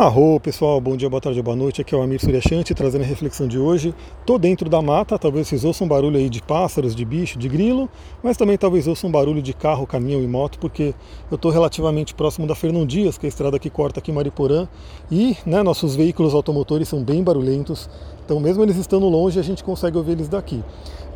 Arro, pessoal, bom dia, boa tarde, boa noite. Aqui é o Amir Suryashanti trazendo a reflexão de hoje. Tô dentro da mata, talvez vocês ouçam um barulho aí de pássaros, de bicho, de grilo, mas também talvez ouçam um barulho de carro, caminhão e moto, porque eu tô relativamente próximo da Fernão Dias, que é a estrada que corta aqui Mariporã, e né, nossos veículos automotores são bem barulhentos, então mesmo eles estando longe, a gente consegue ouvir eles daqui.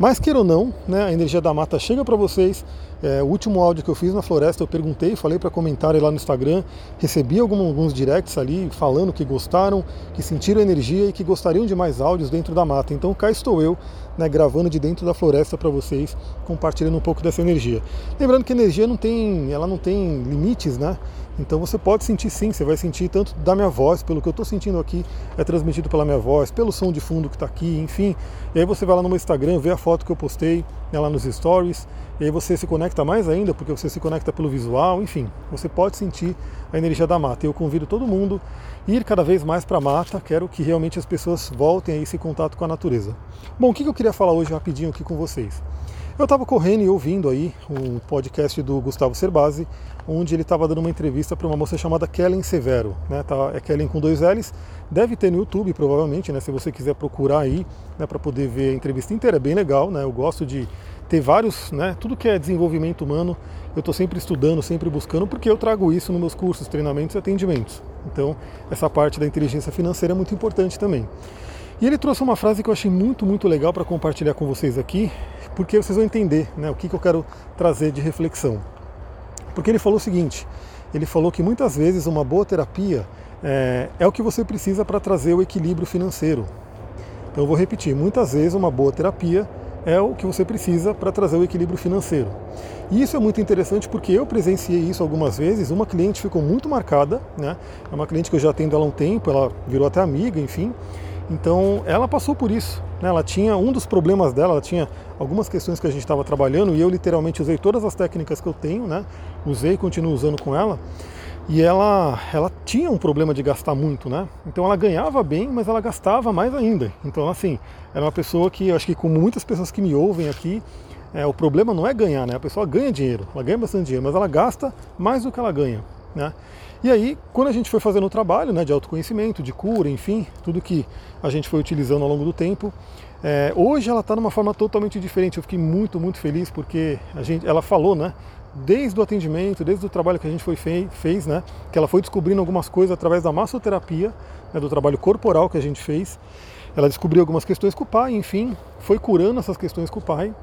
Mas queira ou não, né, a energia da mata chega para vocês. É, o último áudio que eu fiz na floresta, eu perguntei, falei para comentarem lá no Instagram, recebi alguns, alguns directs ali falando que gostaram, que sentiram energia e que gostariam de mais áudios dentro da mata. Então cá estou eu, né, gravando de dentro da floresta para vocês, compartilhando um pouco dessa energia. Lembrando que energia não tem, ela não tem limites, né? Então você pode sentir sim, você vai sentir tanto da minha voz, pelo que eu estou sentindo aqui, é transmitido pela minha voz, pelo som de fundo que está aqui, enfim. E aí você vai lá no meu Instagram, vê a foto que eu postei né, lá nos stories, e aí você se conecta mais ainda, porque você se conecta pelo visual, enfim. Você pode sentir a energia da mata. Eu convido todo mundo a ir cada vez mais para a mata, quero que realmente as pessoas voltem a esse contato com a natureza. Bom, o que eu queria falar hoje rapidinho aqui com vocês? Eu estava correndo e ouvindo aí um podcast do Gustavo Cerbasi, onde ele estava dando uma entrevista para uma moça chamada Kellen Severo. Né? Tá, é Kellen com dois L's. Deve ter no YouTube, provavelmente, né? se você quiser procurar aí né? para poder ver a entrevista inteira. É bem legal, né? eu gosto de ter vários, né? tudo que é desenvolvimento humano, eu estou sempre estudando, sempre buscando, porque eu trago isso nos meus cursos, treinamentos e atendimentos. Então, essa parte da inteligência financeira é muito importante também. E ele trouxe uma frase que eu achei muito, muito legal para compartilhar com vocês aqui, porque vocês vão entender né, o que, que eu quero trazer de reflexão. Porque ele falou o seguinte: ele falou que muitas vezes uma boa terapia é, é o que você precisa para trazer o equilíbrio financeiro. Então eu vou repetir: muitas vezes uma boa terapia é o que você precisa para trazer o equilíbrio financeiro. E isso é muito interessante porque eu presenciei isso algumas vezes. Uma cliente ficou muito marcada, né? É uma cliente que eu já atendo ela há um tempo, ela virou até amiga, enfim. Então ela passou por isso. Né? Ela tinha um dos problemas dela, ela tinha algumas questões que a gente estava trabalhando e eu literalmente usei todas as técnicas que eu tenho, né? Usei e continuo usando com ela. E ela, ela tinha um problema de gastar muito, né? Então ela ganhava bem, mas ela gastava mais ainda. Então assim, era uma pessoa que, eu acho que como muitas pessoas que me ouvem aqui, é, o problema não é ganhar, né? A pessoa ganha dinheiro, ela ganha bastante dinheiro, mas ela gasta mais do que ela ganha. Né? E aí, quando a gente foi fazendo o trabalho né, de autoconhecimento, de cura, enfim, tudo que a gente foi utilizando ao longo do tempo, é, hoje ela está numa forma totalmente diferente. Eu fiquei muito, muito feliz porque a gente, ela falou, né, desde o atendimento, desde o trabalho que a gente foi fei, fez, né, que ela foi descobrindo algumas coisas através da massoterapia, né, do trabalho corporal que a gente fez. Ela descobriu algumas questões com o pai, enfim, foi curando essas questões com o pai.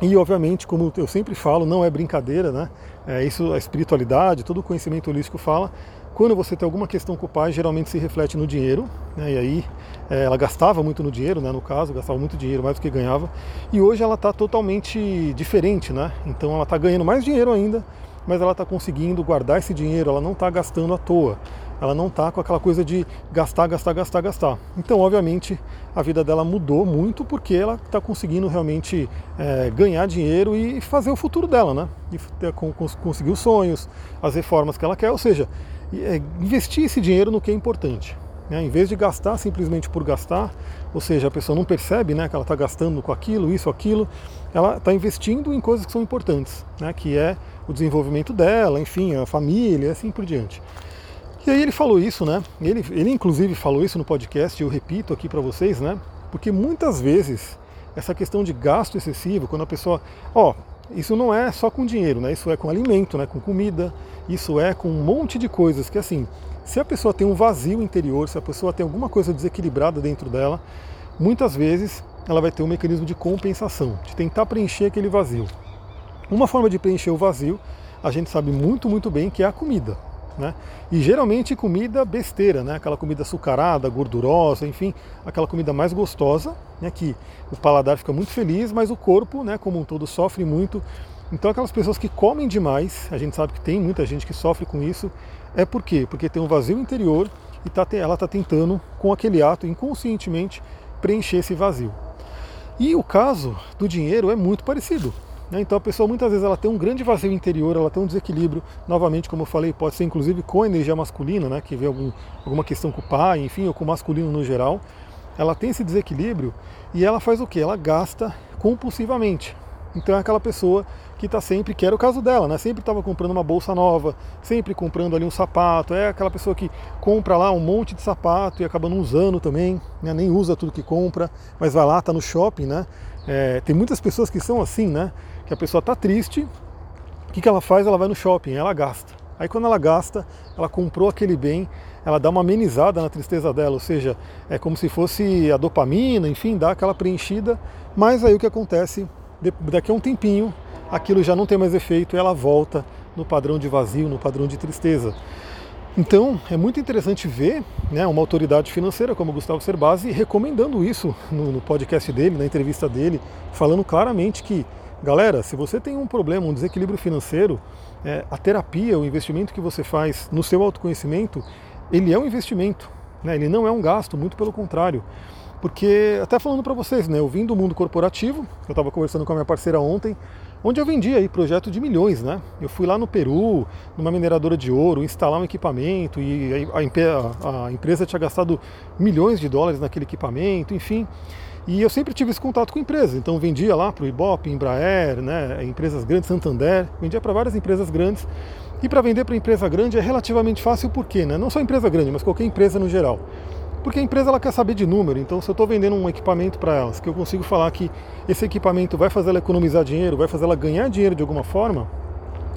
E obviamente, como eu sempre falo, não é brincadeira, né? É, isso, a espiritualidade, todo o conhecimento holístico fala. Quando você tem alguma questão com o pai, geralmente se reflete no dinheiro, né? e aí é, ela gastava muito no dinheiro, né? no caso, gastava muito dinheiro, mais do que ganhava, e hoje ela está totalmente diferente, né? então ela está ganhando mais dinheiro ainda, mas ela está conseguindo guardar esse dinheiro, ela não está gastando à toa ela não está com aquela coisa de gastar, gastar, gastar, gastar. Então, obviamente, a vida dela mudou muito porque ela está conseguindo realmente é, ganhar dinheiro e fazer o futuro dela, né? E conseguir os sonhos, as reformas que ela quer, ou seja, é, investir esse dinheiro no que é importante. Né? Em vez de gastar simplesmente por gastar, ou seja, a pessoa não percebe né, que ela está gastando com aquilo, isso, aquilo, ela está investindo em coisas que são importantes, né, que é o desenvolvimento dela, enfim, a família, assim por diante. E aí ele falou isso, né? Ele, ele inclusive falou isso no podcast, eu repito aqui para vocês, né? Porque muitas vezes essa questão de gasto excessivo, quando a pessoa, ó, isso não é só com dinheiro, né? Isso é com alimento, né? Com comida, isso é com um monte de coisas que assim, se a pessoa tem um vazio interior, se a pessoa tem alguma coisa desequilibrada dentro dela, muitas vezes ela vai ter um mecanismo de compensação, de tentar preencher aquele vazio. Uma forma de preencher o vazio, a gente sabe muito, muito bem que é a comida. Né? E geralmente comida besteira, né? aquela comida açucarada, gordurosa, enfim, aquela comida mais gostosa, né? que o paladar fica muito feliz, mas o corpo, né, como um todo, sofre muito. Então aquelas pessoas que comem demais, a gente sabe que tem muita gente que sofre com isso, é por quê? Porque tem um vazio interior e tá, ela está tentando, com aquele ato, inconscientemente, preencher esse vazio. E o caso do dinheiro é muito parecido. Né? Então a pessoa muitas vezes ela tem um grande vazio interior, ela tem um desequilíbrio, novamente, como eu falei, pode ser inclusive com a energia masculina, né? que vê algum, alguma questão com o pai, enfim, ou com o masculino no geral. Ela tem esse desequilíbrio e ela faz o que? Ela gasta compulsivamente. Então é aquela pessoa que está sempre, que era o caso dela, né? Sempre estava comprando uma bolsa nova, sempre comprando ali um sapato. É aquela pessoa que compra lá um monte de sapato e acaba não usando também, né? nem usa tudo que compra, mas vai lá, está no shopping, né? É, tem muitas pessoas que são assim, né? Que a pessoa está triste, o que, que ela faz? Ela vai no shopping, ela gasta. Aí quando ela gasta, ela comprou aquele bem, ela dá uma amenizada na tristeza dela, ou seja, é como se fosse a dopamina, enfim, dá aquela preenchida, mas aí o que acontece? Daqui a um tempinho, aquilo já não tem mais efeito e ela volta no padrão de vazio, no padrão de tristeza. Então, é muito interessante ver né, uma autoridade financeira como Gustavo Cerbasi recomendando isso no, no podcast dele, na entrevista dele, falando claramente que, galera, se você tem um problema, um desequilíbrio financeiro, é, a terapia, o investimento que você faz no seu autoconhecimento, ele é um investimento, né, ele não é um gasto, muito pelo contrário. Porque, até falando para vocês, né, eu vim do mundo corporativo, eu estava conversando com a minha parceira ontem, onde eu vendi aí projeto de milhões, né? Eu fui lá no Peru, numa mineradora de ouro, instalar um equipamento e a, a, a, empresa tinha gastado milhões de dólares naquele equipamento, enfim. E eu sempre tive esse contato com empresas, então vendia lá para o Ibope, Embraer, né, empresas grandes, Santander, vendia para várias empresas grandes. E para vender para empresa grande é relativamente fácil, por quê? Né? Não só empresa grande, mas qualquer empresa no geral. Porque a empresa ela quer saber de número, então se eu estou vendendo um equipamento para elas, que eu consigo falar que esse equipamento vai fazer ela economizar dinheiro, vai fazer ela ganhar dinheiro de alguma forma,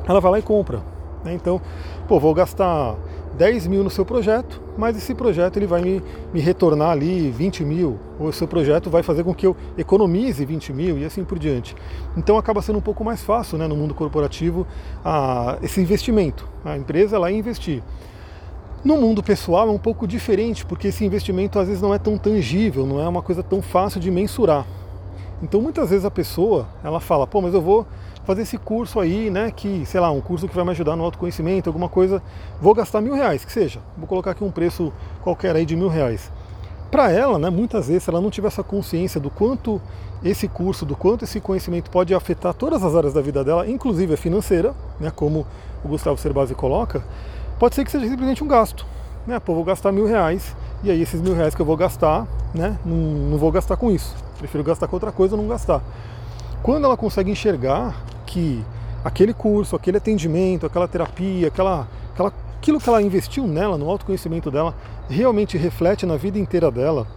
ela vai lá e compra. Né? Então, pô, vou gastar 10 mil no seu projeto, mas esse projeto ele vai me, me retornar ali 20 mil, ou o seu projeto vai fazer com que eu economize 20 mil e assim por diante. Então acaba sendo um pouco mais fácil né, no mundo corporativo a, esse investimento. A empresa lá investir. No mundo pessoal é um pouco diferente, porque esse investimento às vezes não é tão tangível, não é uma coisa tão fácil de mensurar. Então muitas vezes a pessoa, ela fala, pô, mas eu vou fazer esse curso aí, né, que, sei lá, um curso que vai me ajudar no autoconhecimento, alguma coisa, vou gastar mil reais, que seja. Vou colocar aqui um preço qualquer aí de mil reais. Para ela, né, muitas vezes, se ela não tiver essa consciência do quanto esse curso, do quanto esse conhecimento pode afetar todas as áreas da vida dela, inclusive a financeira, né, como o Gustavo Cerbasi coloca, Pode ser que seja simplesmente um gasto. Né? Pô, vou gastar mil reais e aí esses mil reais que eu vou gastar, né? não, não vou gastar com isso. Prefiro gastar com outra coisa não gastar. Quando ela consegue enxergar que aquele curso, aquele atendimento, aquela terapia, aquela, aquela, aquilo que ela investiu nela, no autoconhecimento dela, realmente reflete na vida inteira dela,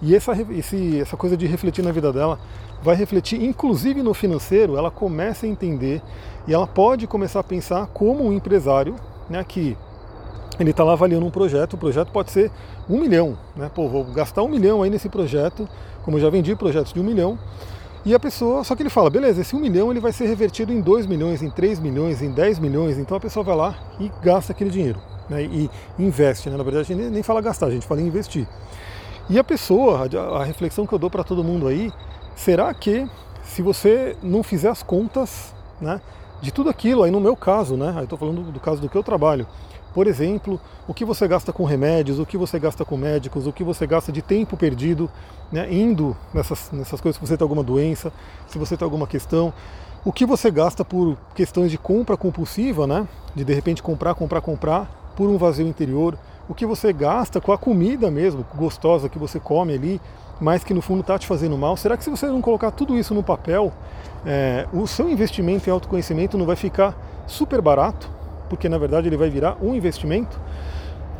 e essa, esse, essa coisa de refletir na vida dela vai refletir inclusive no financeiro, ela começa a entender e ela pode começar a pensar como um empresário né, que ele está lá avaliando um projeto, o projeto pode ser um milhão, né? Pô, vou gastar um milhão aí nesse projeto, como eu já vendi projetos de um milhão, e a pessoa, só que ele fala, beleza, esse um milhão ele vai ser revertido em 2 milhões, em 3 milhões, em 10 milhões, então a pessoa vai lá e gasta aquele dinheiro, né? E investe, né? Na verdade a gente nem fala gastar, a gente fala investir. E a pessoa, a reflexão que eu dou para todo mundo aí, será que se você não fizer as contas, né? De tudo aquilo, aí no meu caso, né? Aí estou falando do caso do que eu trabalho por exemplo, o que você gasta com remédios, o que você gasta com médicos, o que você gasta de tempo perdido, né, indo nessas, nessas coisas se você tem alguma doença, se você tem alguma questão, o que você gasta por questões de compra compulsiva, né, de de repente comprar, comprar, comprar, por um vazio interior, o que você gasta com a comida mesmo, gostosa que você come ali, mas que no fundo está te fazendo mal. Será que se você não colocar tudo isso no papel, é, o seu investimento em autoconhecimento não vai ficar super barato? Porque na verdade ele vai virar um investimento.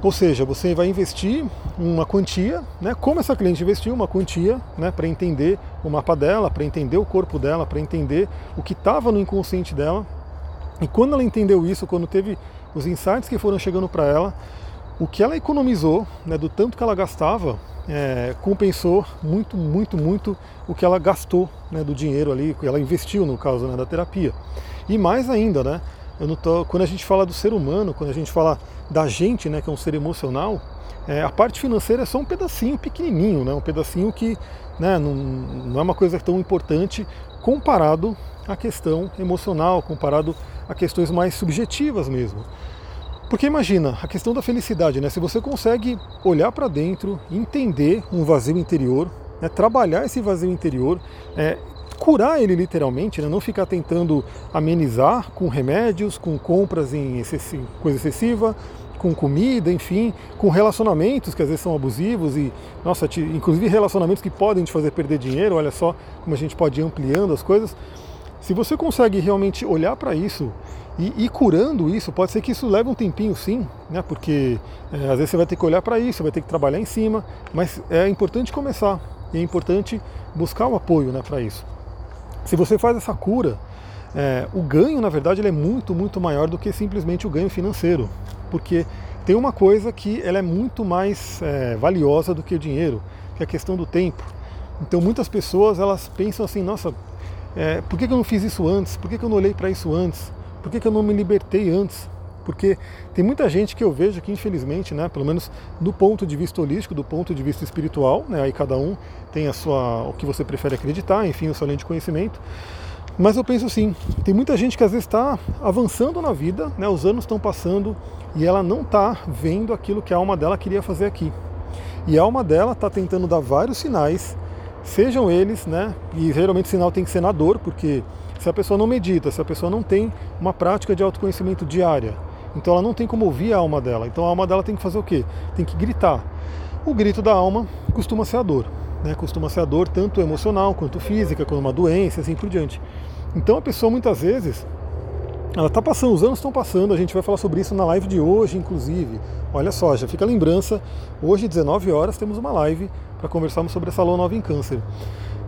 Ou seja, você vai investir uma quantia, né, como essa cliente investiu uma quantia né, para entender o mapa dela, para entender o corpo dela, para entender o que estava no inconsciente dela. E quando ela entendeu isso, quando teve os insights que foram chegando para ela, o que ela economizou, né, do tanto que ela gastava, é, compensou muito, muito, muito o que ela gastou né, do dinheiro ali, que ela investiu no caso né, da terapia. E mais ainda, né, eu não tô, quando a gente fala do ser humano, quando a gente fala da gente, né, que é um ser emocional, é, a parte financeira é só um pedacinho pequenininho, né, um pedacinho que né, não, não é uma coisa tão importante comparado à questão emocional, comparado a questões mais subjetivas mesmo. Porque imagina, a questão da felicidade, né? Se você consegue olhar para dentro, entender um vazio interior, né, trabalhar esse vazio interior, é, curar ele literalmente, né? não ficar tentando amenizar com remédios, com compras em coisa excessiva, com comida, enfim, com relacionamentos que às vezes são abusivos e, nossa, te, inclusive relacionamentos que podem te fazer perder dinheiro, olha só como a gente pode ir ampliando as coisas. Se você consegue realmente olhar para isso e ir curando isso, pode ser que isso leve um tempinho sim, né? porque é, às vezes você vai ter que olhar para isso, vai ter que trabalhar em cima, mas é importante começar e é importante buscar o apoio né, para isso. Se você faz essa cura, é, o ganho, na verdade, ele é muito, muito maior do que simplesmente o ganho financeiro, porque tem uma coisa que ela é muito mais é, valiosa do que o dinheiro, que é a questão do tempo. Então muitas pessoas elas pensam assim, nossa, é, por que, que eu não fiz isso antes? Por que, que eu não olhei para isso antes? Por que, que eu não me libertei antes? Porque tem muita gente que eu vejo que, infelizmente, né, pelo menos do ponto de vista holístico, do ponto de vista espiritual, né, aí cada um tem a sua, o que você prefere acreditar, enfim, o seu além de conhecimento. Mas eu penso assim, tem muita gente que às vezes está avançando na vida, né, os anos estão passando e ela não está vendo aquilo que a alma dela queria fazer aqui. E a alma dela está tentando dar vários sinais, sejam eles, né, e geralmente o sinal tem que ser na dor, porque se a pessoa não medita, se a pessoa não tem uma prática de autoconhecimento diária, então ela não tem como ouvir a alma dela. Então a alma dela tem que fazer o quê? Tem que gritar. O grito da alma costuma ser a dor né, costuma ser a dor tanto emocional quanto física, quando uma doença, assim por diante. Então a pessoa muitas vezes, ela está passando, os anos estão passando, a gente vai falar sobre isso na live de hoje, inclusive. Olha só, já fica a lembrança, hoje, 19 horas, temos uma live para conversarmos sobre essa lua nova em câncer.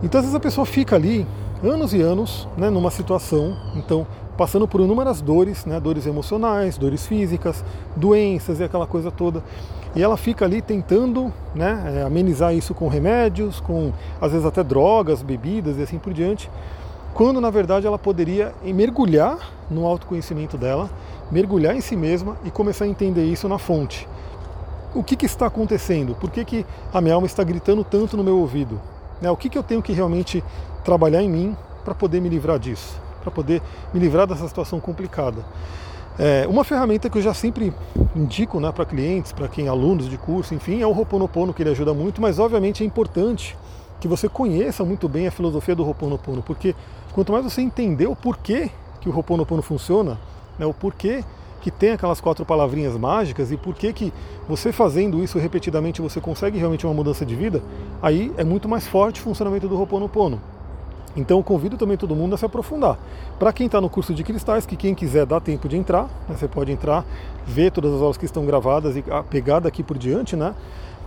Então às vezes a pessoa fica ali, anos e anos, né, numa situação, então passando por inúmeras dores, né, dores emocionais, dores físicas, doenças e aquela coisa toda. E ela fica ali tentando né, é, amenizar isso com remédios, com às vezes até drogas, bebidas e assim por diante, quando na verdade ela poderia mergulhar no autoconhecimento dela, mergulhar em si mesma e começar a entender isso na fonte. O que, que está acontecendo? Por que, que a minha alma está gritando tanto no meu ouvido? Né, o que, que eu tenho que realmente trabalhar em mim para poder me livrar disso? para poder me livrar dessa situação complicada. É, uma ferramenta que eu já sempre indico né, para clientes, para quem alunos de curso, enfim, é o Ho'oponopono, que ele ajuda muito, mas obviamente é importante que você conheça muito bem a filosofia do Ho'oponopono, porque quanto mais você entender o porquê que o Ho'oponopono funciona, né, o porquê que tem aquelas quatro palavrinhas mágicas e porquê que você fazendo isso repetidamente você consegue realmente uma mudança de vida, aí é muito mais forte o funcionamento do Ho'oponopono. Então convido também todo mundo a se aprofundar. Para quem está no curso de cristais, que quem quiser dá tempo de entrar, né, você pode entrar, ver todas as aulas que estão gravadas e pegar daqui por diante, né?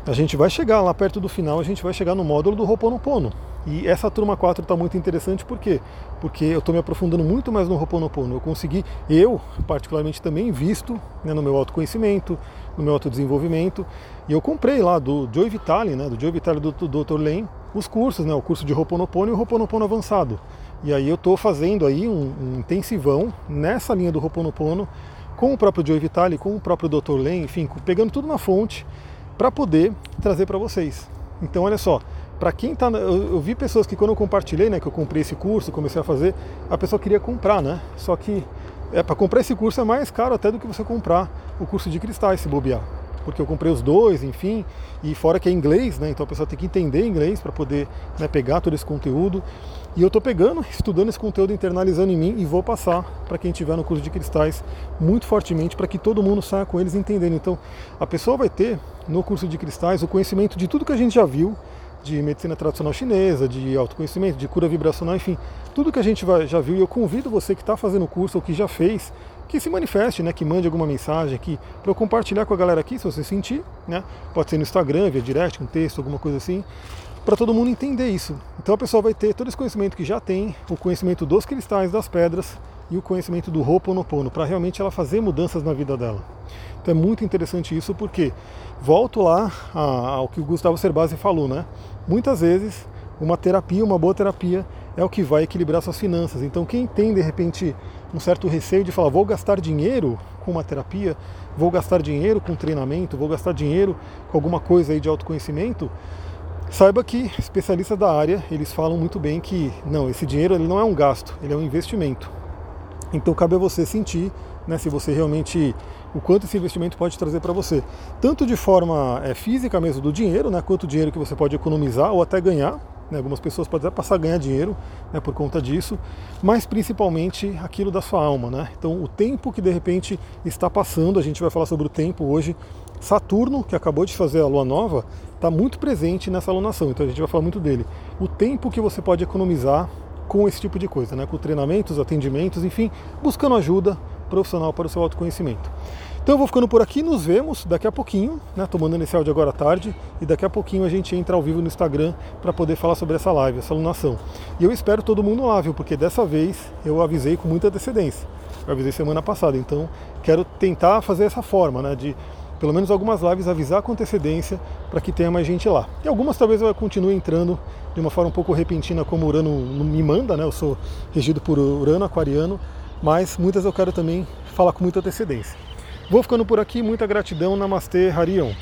A gente vai chegar lá perto do final, a gente vai chegar no módulo do Ho'oponopono. E essa turma 4 está muito interessante por quê? Porque eu estou me aprofundando muito mais no Ho'oponopono. Eu consegui, eu particularmente também visto né, no meu autoconhecimento, no meu autodesenvolvimento, e eu comprei lá do Joe Vitale, né, do Joe Vitale do, do Dr. Len, os cursos, né, o curso de Ho'oponopono e o Ho'oponopono avançado. E aí eu estou fazendo aí um, um, intensivão nessa linha do Ho'oponopono com o próprio Joe Vitale, com o próprio Dr. Len, enfim, pegando tudo na fonte para poder trazer para vocês. Então olha só, para quem está, eu, eu, vi pessoas que quando eu compartilhei, né, que eu comprei esse curso, comecei a fazer, a pessoa queria comprar, né? Só que é para comprar esse curso é mais caro até do que você comprar o curso de cristais se bobear porque eu comprei os dois, enfim, e fora que é inglês, né? Então a pessoa tem que entender inglês para poder né, pegar todo esse conteúdo. E eu estou pegando, estudando esse conteúdo, internalizando em mim e vou passar para quem tiver no curso de cristais muito fortemente para que todo mundo saia com eles entendendo. Então a pessoa vai ter no curso de cristais o conhecimento de tudo que a gente já viu, de medicina tradicional chinesa, de autoconhecimento, de cura vibracional, enfim, tudo que a gente já viu. E eu convido você que está fazendo o curso ou que já fez que se manifeste, né, que mande alguma mensagem aqui para eu compartilhar com a galera aqui, se você sentir, né? Pode ser no Instagram, via direct, um texto, alguma coisa assim, para todo mundo entender isso. Então a pessoa vai ter todo esse conhecimento que já tem, o conhecimento dos cristais, das pedras e o conhecimento do Ho'oponopono, para realmente ela fazer mudanças na vida dela. Então é muito interessante isso porque volto lá ao que o Gustavo Cerbasi falou, né? Muitas vezes uma terapia, uma boa terapia é o que vai equilibrar suas finanças. Então quem tem de repente um certo receio de falar, vou gastar dinheiro com uma terapia, vou gastar dinheiro com treinamento, vou gastar dinheiro com alguma coisa aí de autoconhecimento, saiba que especialistas da área, eles falam muito bem que não, esse dinheiro ele não é um gasto, ele é um investimento. Então cabe a você sentir, né, se você realmente o quanto esse investimento pode trazer para você, tanto de forma é, física mesmo do dinheiro, né, quanto dinheiro que você pode economizar ou até ganhar, né? Algumas pessoas podem até passar a ganhar dinheiro né, por conta disso, mas principalmente aquilo da sua alma. Né? Então, o tempo que de repente está passando, a gente vai falar sobre o tempo hoje. Saturno, que acabou de fazer a lua nova, está muito presente nessa alunação, então a gente vai falar muito dele. O tempo que você pode economizar com esse tipo de coisa, né? com treinamentos, atendimentos, enfim, buscando ajuda profissional para o seu autoconhecimento. Então eu vou ficando por aqui, nos vemos daqui a pouquinho, né? Tô mandando esse áudio agora à tarde e daqui a pouquinho a gente entra ao vivo no Instagram para poder falar sobre essa live, essa alunação. E eu espero todo mundo lá, viu? Porque dessa vez eu avisei com muita antecedência. Eu avisei semana passada, então quero tentar fazer essa forma, né? De pelo menos algumas lives avisar com antecedência para que tenha mais gente lá. E algumas talvez eu continue entrando de uma forma um pouco repentina como Urano me manda, né? Eu sou regido por Urano aquariano, mas muitas eu quero também falar com muita antecedência. Vou ficando por aqui, muita gratidão, Namastê, Harion.